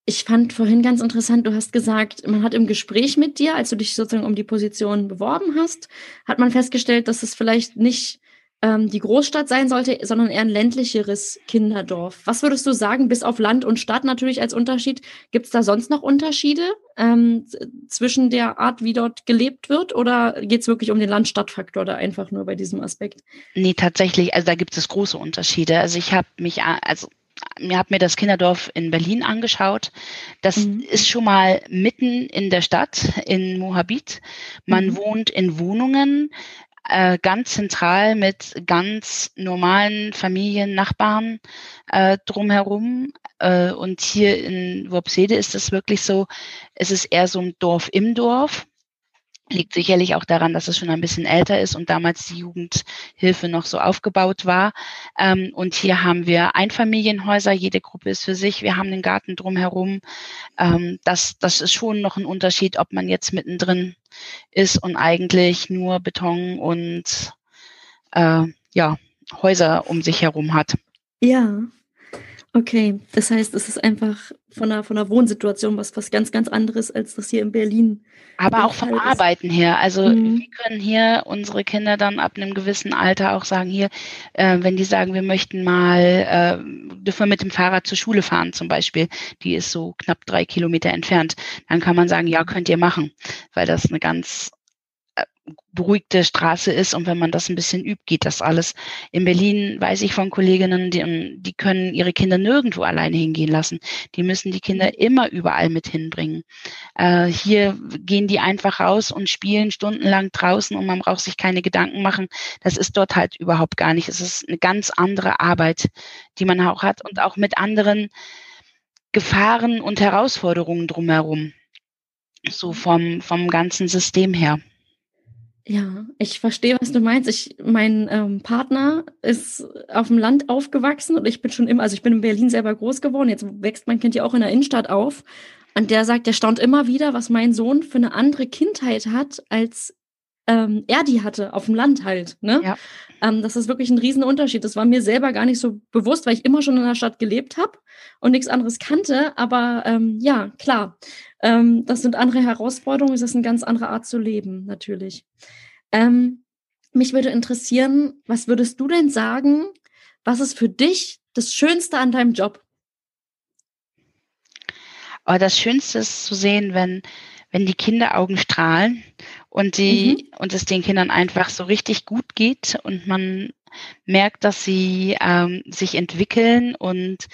Ich fand vorhin ganz interessant, du hast gesagt, man hat im Gespräch mit dir, als du dich sozusagen um die Position beworben hast, hat man festgestellt, dass es vielleicht nicht ähm, die Großstadt sein sollte, sondern eher ein ländlicheres Kinderdorf. Was würdest du sagen, bis auf Land und Stadt natürlich als Unterschied? Gibt es da sonst noch Unterschiede ähm, zwischen der Art, wie dort gelebt wird? Oder geht es wirklich um den Land-Stadt-Faktor da einfach nur bei diesem Aspekt? Nee, tatsächlich, also da gibt es große Unterschiede. Also ich habe mich, also mir habe mir das Kinderdorf in Berlin angeschaut. Das mhm. ist schon mal mitten in der Stadt, in Moabit. Man mhm. wohnt in Wohnungen äh, ganz zentral mit ganz normalen Familien, Nachbarn äh, drumherum. Äh, und hier in Worpsede ist es wirklich so, es ist eher so ein Dorf im Dorf. Liegt sicherlich auch daran, dass es schon ein bisschen älter ist und damals die Jugendhilfe noch so aufgebaut war. Ähm, und hier haben wir Einfamilienhäuser, jede Gruppe ist für sich. Wir haben den Garten drumherum. Ähm, das, das ist schon noch ein Unterschied, ob man jetzt mittendrin ist und eigentlich nur Beton und äh, ja, Häuser um sich herum hat. Ja, Okay, das heißt, es ist einfach von der, von der Wohnsituation was, was ganz, ganz anderes, als das hier in Berlin. Aber auch vom Arbeiten her. Also mhm. wir können hier unsere Kinder dann ab einem gewissen Alter auch sagen, hier, äh, wenn die sagen, wir möchten mal, äh, dürfen wir mit dem Fahrrad zur Schule fahren zum Beispiel, die ist so knapp drei Kilometer entfernt, dann kann man sagen, ja, könnt ihr machen, weil das eine ganz beruhigte Straße ist und wenn man das ein bisschen übt, geht das alles. In Berlin weiß ich von Kolleginnen, die, die können ihre Kinder nirgendwo alleine hingehen lassen. Die müssen die Kinder immer überall mit hinbringen. Äh, hier gehen die einfach raus und spielen stundenlang draußen und man braucht sich keine Gedanken machen. Das ist dort halt überhaupt gar nicht. Es ist eine ganz andere Arbeit, die man auch hat und auch mit anderen Gefahren und Herausforderungen drumherum. So vom, vom ganzen System her. Ja, ich verstehe, was du meinst. Ich, mein ähm, Partner ist auf dem Land aufgewachsen und ich bin schon immer, also ich bin in Berlin selber groß geworden. Jetzt wächst mein Kind ja auch in der Innenstadt auf. Und der sagt, der staunt immer wieder, was mein Sohn für eine andere Kindheit hat, als ähm, er die hatte, auf dem Land halt. Ne? Ja. Ähm, das ist wirklich ein Riesenunterschied. Das war mir selber gar nicht so bewusst, weil ich immer schon in der Stadt gelebt habe und nichts anderes kannte. Aber ähm, ja, klar, ähm, das sind andere Herausforderungen. Es ist eine ganz andere Art zu leben, natürlich. Ähm, mich würde interessieren, was würdest du denn sagen, was ist für dich das Schönste an deinem Job? Aber das Schönste ist zu sehen, wenn, wenn die Kinderaugen strahlen und die, mhm. und es den Kindern einfach so richtig gut geht und man merkt, dass sie ähm, sich entwickeln und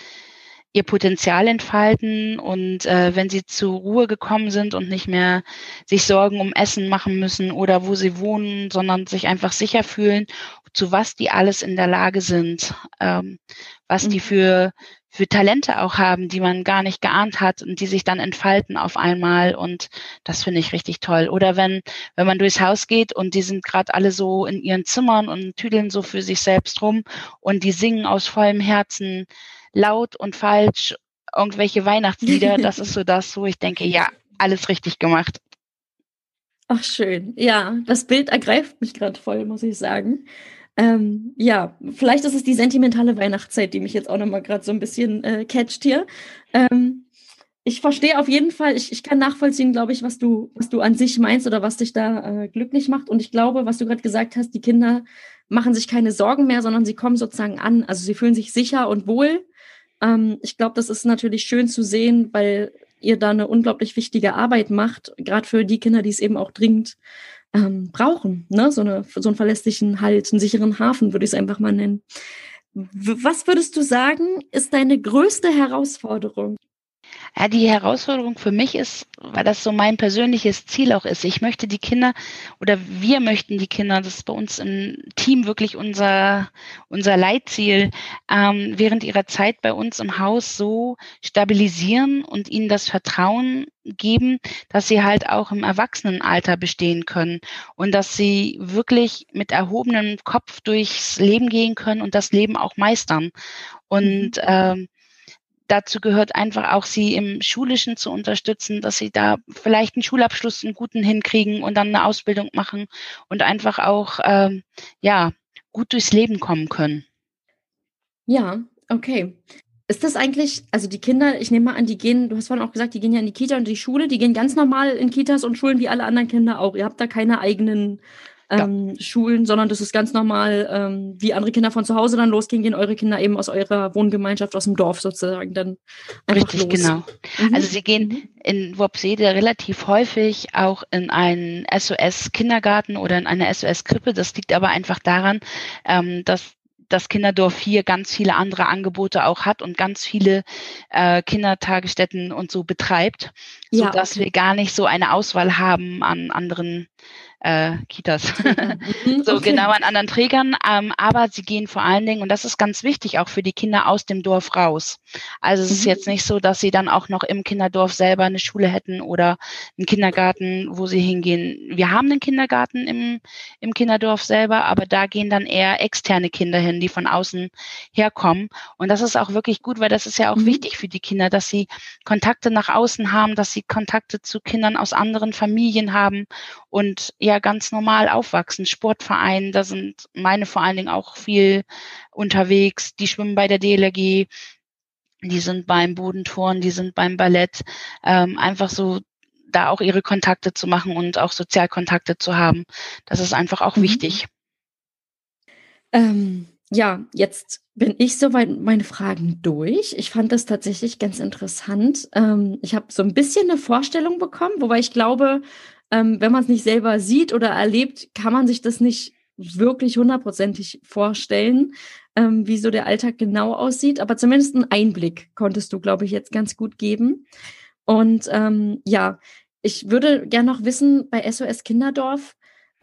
ihr Potenzial entfalten und äh, wenn sie zur Ruhe gekommen sind und nicht mehr sich Sorgen um Essen machen müssen oder wo sie wohnen, sondern sich einfach sicher fühlen, zu was die alles in der Lage sind, ähm, was die mhm. für für Talente auch haben, die man gar nicht geahnt hat und die sich dann entfalten auf einmal und das finde ich richtig toll. Oder wenn wenn man durchs Haus geht und die sind gerade alle so in ihren Zimmern und tüdeln so für sich selbst rum und die singen aus vollem Herzen laut und falsch irgendwelche Weihnachtslieder. (laughs) Das ist so das, wo ich denke, ja, alles richtig gemacht. Ach schön. Ja, das Bild ergreift mich gerade voll, muss ich sagen. Ähm, ja, vielleicht ist es die sentimentale Weihnachtszeit, die mich jetzt auch nochmal gerade so ein bisschen äh, catcht hier. Ähm, ich verstehe auf jeden Fall, ich, ich kann nachvollziehen, glaube ich, was du, was du an sich meinst oder was dich da äh, glücklich macht. Und ich glaube, was du gerade gesagt hast, die Kinder machen sich keine Sorgen mehr, sondern sie kommen sozusagen an. Also sie fühlen sich sicher und wohl ähm, ich glaube, das ist natürlich schön zu sehen, weil ihr da eine unglaublich wichtige Arbeit macht, gerade für die Kinder, die es eben auch dringend ähm, brauchen. Ne? So, eine, so einen verlässlichen Halt, einen sicheren Hafen, würde ich es einfach mal nennen. Was würdest du sagen, ist deine größte Herausforderung? Ja, die Herausforderung für mich ist, weil das so mein persönliches Ziel auch ist. Ich möchte die Kinder oder wir möchten die Kinder, das ist bei uns im Team wirklich unser, unser Leitziel, ähm, während ihrer Zeit bei uns im Haus so stabilisieren und ihnen das Vertrauen geben, dass sie halt auch im Erwachsenenalter bestehen können und dass sie wirklich mit erhobenem Kopf durchs Leben gehen können und das Leben auch meistern. Und mhm. ähm, dazu gehört einfach auch, sie im Schulischen zu unterstützen, dass sie da vielleicht einen Schulabschluss, einen guten hinkriegen und dann eine Ausbildung machen und einfach auch, ähm, ja, gut durchs Leben kommen können. Ja, okay. Ist das eigentlich, also die Kinder, ich nehme mal an, die gehen, du hast vorhin auch gesagt, die gehen ja in die Kita und die Schule, die gehen ganz normal in Kitas und Schulen wie alle anderen Kinder auch. Ihr habt da keine eigenen ähm, ja. Schulen, sondern das ist ganz normal, ähm, wie andere Kinder von zu Hause dann losgehen, gehen eure Kinder eben aus eurer Wohngemeinschaft, aus dem Dorf sozusagen dann einfach Richtig, los. genau. Mhm. Also sie gehen mhm. in Wopsede relativ häufig auch in einen SOS-Kindergarten oder in eine SOS-Krippe. Das liegt aber einfach daran, ähm, dass das Kinderdorf hier ganz viele andere Angebote auch hat und ganz viele äh, Kindertagesstätten und so betreibt, so dass okay. wir gar nicht so eine Auswahl haben an anderen äh, Kitas. (laughs) Mhm, so okay. genau an anderen Trägern. Ähm, aber sie gehen vor allen Dingen, und das ist ganz wichtig, auch für die Kinder aus dem Dorf raus. Also es mhm. ist jetzt nicht so, dass sie dann auch noch im Kinderdorf selber eine Schule hätten oder einen Kindergarten, wo sie hingehen. Wir haben einen Kindergarten im, im Kinderdorf selber, aber da gehen dann eher externe Kinder hin, die von außen herkommen. Und das ist auch wirklich gut, weil das ist ja auch mhm. wichtig für die Kinder, dass sie Kontakte nach außen haben, dass sie Kontakte zu Kindern aus anderen Familien haben und ja ganz normal aufwachsen. Sportverein, da sind meine vor allen Dingen auch viel unterwegs. Die schwimmen bei der DLRG, die sind beim Bodentouren, die sind beim Ballett. Ähm, einfach so da auch ihre Kontakte zu machen und auch Sozialkontakte zu haben. Das ist einfach auch mhm. wichtig. Ähm, ja, jetzt bin ich soweit meine Fragen durch. Ich fand das tatsächlich ganz interessant. Ähm, ich habe so ein bisschen eine Vorstellung bekommen, wobei ich glaube, ähm, wenn man es nicht selber sieht oder erlebt, kann man sich das nicht wirklich hundertprozentig vorstellen, ähm, wie so der Alltag genau aussieht. Aber zumindest einen Einblick konntest du, glaube ich, jetzt ganz gut geben. Und ähm, ja, ich würde gerne noch wissen, bei SOS Kinderdorf,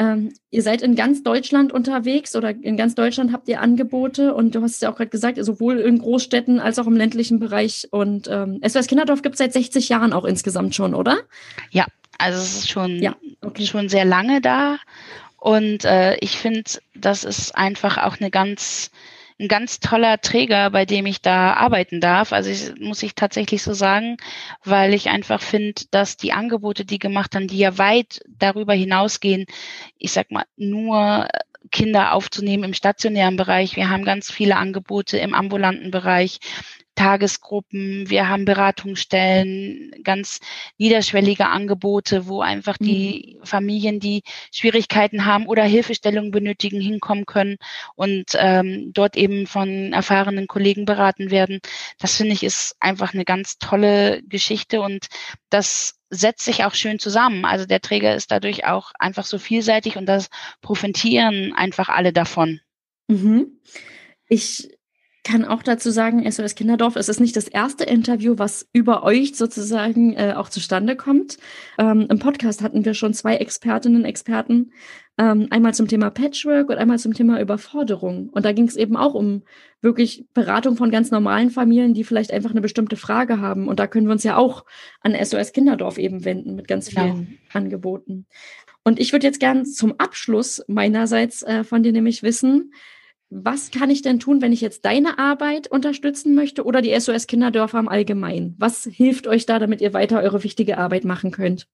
ähm, ihr seid in ganz Deutschland unterwegs oder in ganz Deutschland habt ihr Angebote und du hast es ja auch gerade gesagt, sowohl in Großstädten als auch im ländlichen Bereich. Und ähm, SOS Kinderdorf gibt es seit 60 Jahren auch insgesamt schon, oder? Ja, also es ist schon, ja, okay. schon sehr lange da. Und äh, ich finde, das ist einfach auch eine ganz ein ganz toller Träger, bei dem ich da arbeiten darf. Also ich, muss ich tatsächlich so sagen, weil ich einfach finde, dass die Angebote, die gemacht haben, die ja weit darüber hinausgehen, ich sag mal, nur Kinder aufzunehmen im stationären Bereich. Wir haben ganz viele Angebote im ambulanten Bereich. Tagesgruppen, wir haben Beratungsstellen, ganz niederschwellige Angebote, wo einfach die mhm. Familien, die Schwierigkeiten haben oder Hilfestellung benötigen, hinkommen können und ähm, dort eben von erfahrenen Kollegen beraten werden. Das finde ich ist einfach eine ganz tolle Geschichte und das setzt sich auch schön zusammen. Also der Träger ist dadurch auch einfach so vielseitig und das profitieren einfach alle davon. Mhm. Ich kann auch dazu sagen, SOS Kinderdorf, es ist nicht das erste Interview, was über euch sozusagen äh, auch zustande kommt. Ähm, Im Podcast hatten wir schon zwei Expertinnen, Experten, ähm, einmal zum Thema Patchwork und einmal zum Thema Überforderung. Und da ging es eben auch um wirklich Beratung von ganz normalen Familien, die vielleicht einfach eine bestimmte Frage haben. Und da können wir uns ja auch an SOS Kinderdorf eben wenden mit ganz vielen genau. Angeboten. Und ich würde jetzt gern zum Abschluss meinerseits äh, von dir nämlich wissen, was kann ich denn tun, wenn ich jetzt deine Arbeit unterstützen möchte oder die SOS Kinderdörfer im Allgemeinen? Was hilft euch da, damit ihr weiter eure wichtige Arbeit machen könnt?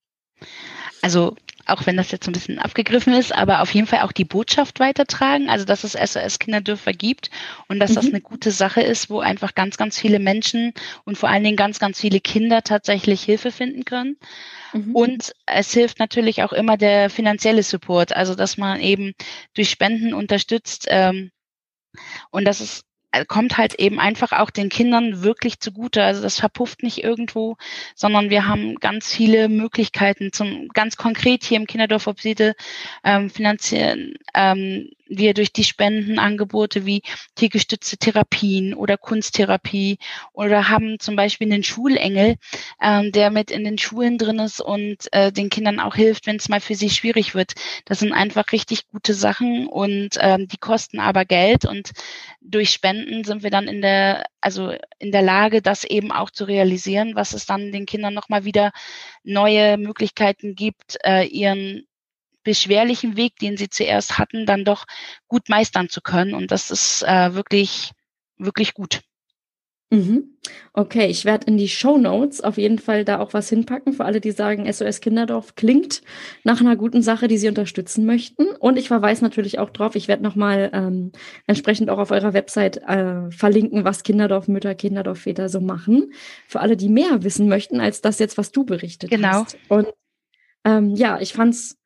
Also auch wenn das jetzt ein bisschen abgegriffen ist, aber auf jeden Fall auch die Botschaft weitertragen, also dass es SOS Kinderdörfer gibt und dass mhm. das eine gute Sache ist, wo einfach ganz, ganz viele Menschen und vor allen Dingen ganz, ganz viele Kinder tatsächlich Hilfe finden können. Mhm. Und es hilft natürlich auch immer der finanzielle Support, also dass man eben durch Spenden unterstützt, ähm, und das ist äh, kommt halt eben einfach auch den Kindern wirklich zugute. Also das verpufft nicht irgendwo, sondern wir haben ganz viele Möglichkeiten zum ganz konkret hier im Kinderdorf Obsiede ähm, finanzieren ähm, wir durch die Spendenangebote wie tiergestützte Therapien oder Kunsttherapie oder haben zum Beispiel einen Schulengel, ähm, der mit in den Schulen drin ist und äh, den Kindern auch hilft, wenn es mal für sie schwierig wird. Das sind einfach richtig gute Sachen und ähm, die kosten aber Geld und durch Spenden sind wir dann in der, also in der Lage, das eben auch zu realisieren, was es dann den Kindern nochmal wieder neue Möglichkeiten gibt, äh, ihren beschwerlichen Weg, den sie zuerst hatten, dann doch gut meistern zu können. Und das ist äh, wirklich, wirklich gut. Mhm. Okay, ich werde in die Show Notes auf jeden Fall da auch was hinpacken für alle, die sagen, SOS Kinderdorf klingt nach einer guten Sache, die sie unterstützen möchten. Und ich verweise natürlich auch drauf, ich werde nochmal ähm, entsprechend auch auf eurer Website äh, verlinken, was Kinderdorfmütter, Kinderdorfväter so machen. Für alle, die mehr wissen möchten, als das jetzt, was du berichtet genau. hast. Genau. Und ähm, ja, ich fand's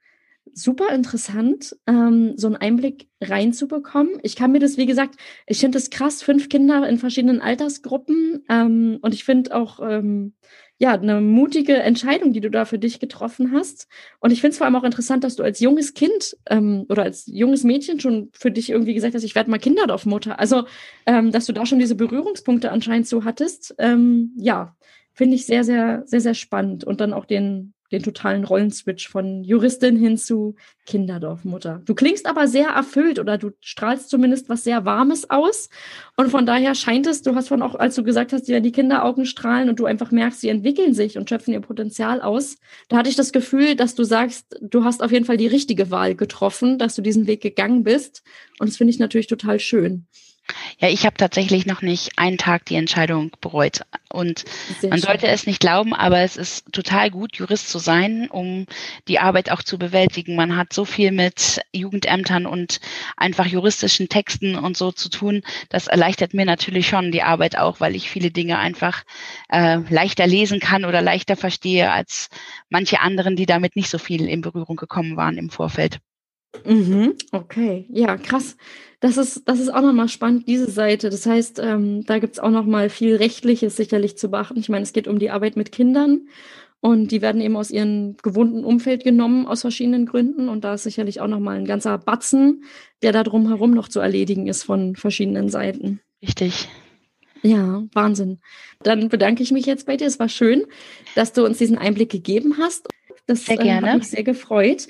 super interessant, ähm, so einen Einblick reinzubekommen. Ich kann mir das, wie gesagt, ich finde es krass, fünf Kinder in verschiedenen Altersgruppen. Ähm, und ich finde auch, ähm, ja, eine mutige Entscheidung, die du da für dich getroffen hast. Und ich finde es vor allem auch interessant, dass du als junges Kind ähm, oder als junges Mädchen schon für dich irgendwie gesagt hast, ich werde mal Kinderdorfmutter. Also, ähm, dass du da schon diese Berührungspunkte anscheinend so hattest. Ähm, ja, finde ich sehr, sehr, sehr, sehr spannend. Und dann auch den, den totalen Rollenswitch von Juristin hin zu Kinderdorfmutter. Du klingst aber sehr erfüllt oder du strahlst zumindest was sehr Warmes aus. Und von daher scheint es, du hast von auch, als du gesagt hast, ja, die Kinderaugen strahlen und du einfach merkst, sie entwickeln sich und schöpfen ihr Potenzial aus. Da hatte ich das Gefühl, dass du sagst, du hast auf jeden Fall die richtige Wahl getroffen, dass du diesen Weg gegangen bist. Und das finde ich natürlich total schön. Ja, ich habe tatsächlich noch nicht einen Tag die Entscheidung bereut. Und Sehr man schön. sollte es nicht glauben, aber es ist total gut, Jurist zu sein, um die Arbeit auch zu bewältigen. Man hat so viel mit Jugendämtern und einfach juristischen Texten und so zu tun. Das erleichtert mir natürlich schon die Arbeit auch, weil ich viele Dinge einfach äh, leichter lesen kann oder leichter verstehe als manche anderen, die damit nicht so viel in Berührung gekommen waren im Vorfeld. Mhm, okay, ja, krass. Das ist, das ist auch nochmal spannend, diese Seite. Das heißt, ähm, da gibt es auch nochmal viel Rechtliches sicherlich zu beachten. Ich meine, es geht um die Arbeit mit Kindern. Und die werden eben aus ihrem gewohnten Umfeld genommen, aus verschiedenen Gründen. Und da ist sicherlich auch nochmal ein ganzer Batzen, der da drumherum noch zu erledigen ist von verschiedenen Seiten. Richtig. Ja, Wahnsinn. Dann bedanke ich mich jetzt bei dir. Es war schön, dass du uns diesen Einblick gegeben hast. Das sehr gerne. Äh, hat mich sehr gefreut.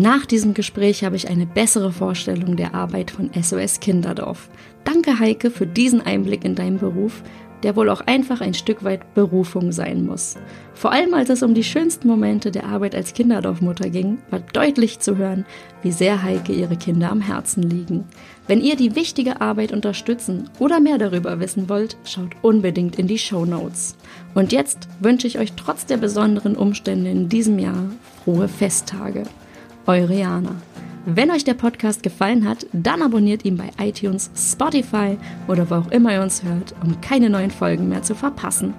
Nach diesem Gespräch habe ich eine bessere Vorstellung der Arbeit von SOS Kinderdorf. Danke Heike für diesen Einblick in deinen Beruf, der wohl auch einfach ein Stück weit Berufung sein muss. Vor allem als es um die schönsten Momente der Arbeit als Kinderdorfmutter ging, war deutlich zu hören, wie sehr Heike ihre Kinder am Herzen liegen. Wenn ihr die wichtige Arbeit unterstützen oder mehr darüber wissen wollt, schaut unbedingt in die Show Notes. Und jetzt wünsche ich euch trotz der besonderen Umstände in diesem Jahr frohe Festtage. Eure Jana. Wenn euch der Podcast gefallen hat, dann abonniert ihn bei iTunes, Spotify oder wo auch immer ihr uns hört, um keine neuen Folgen mehr zu verpassen.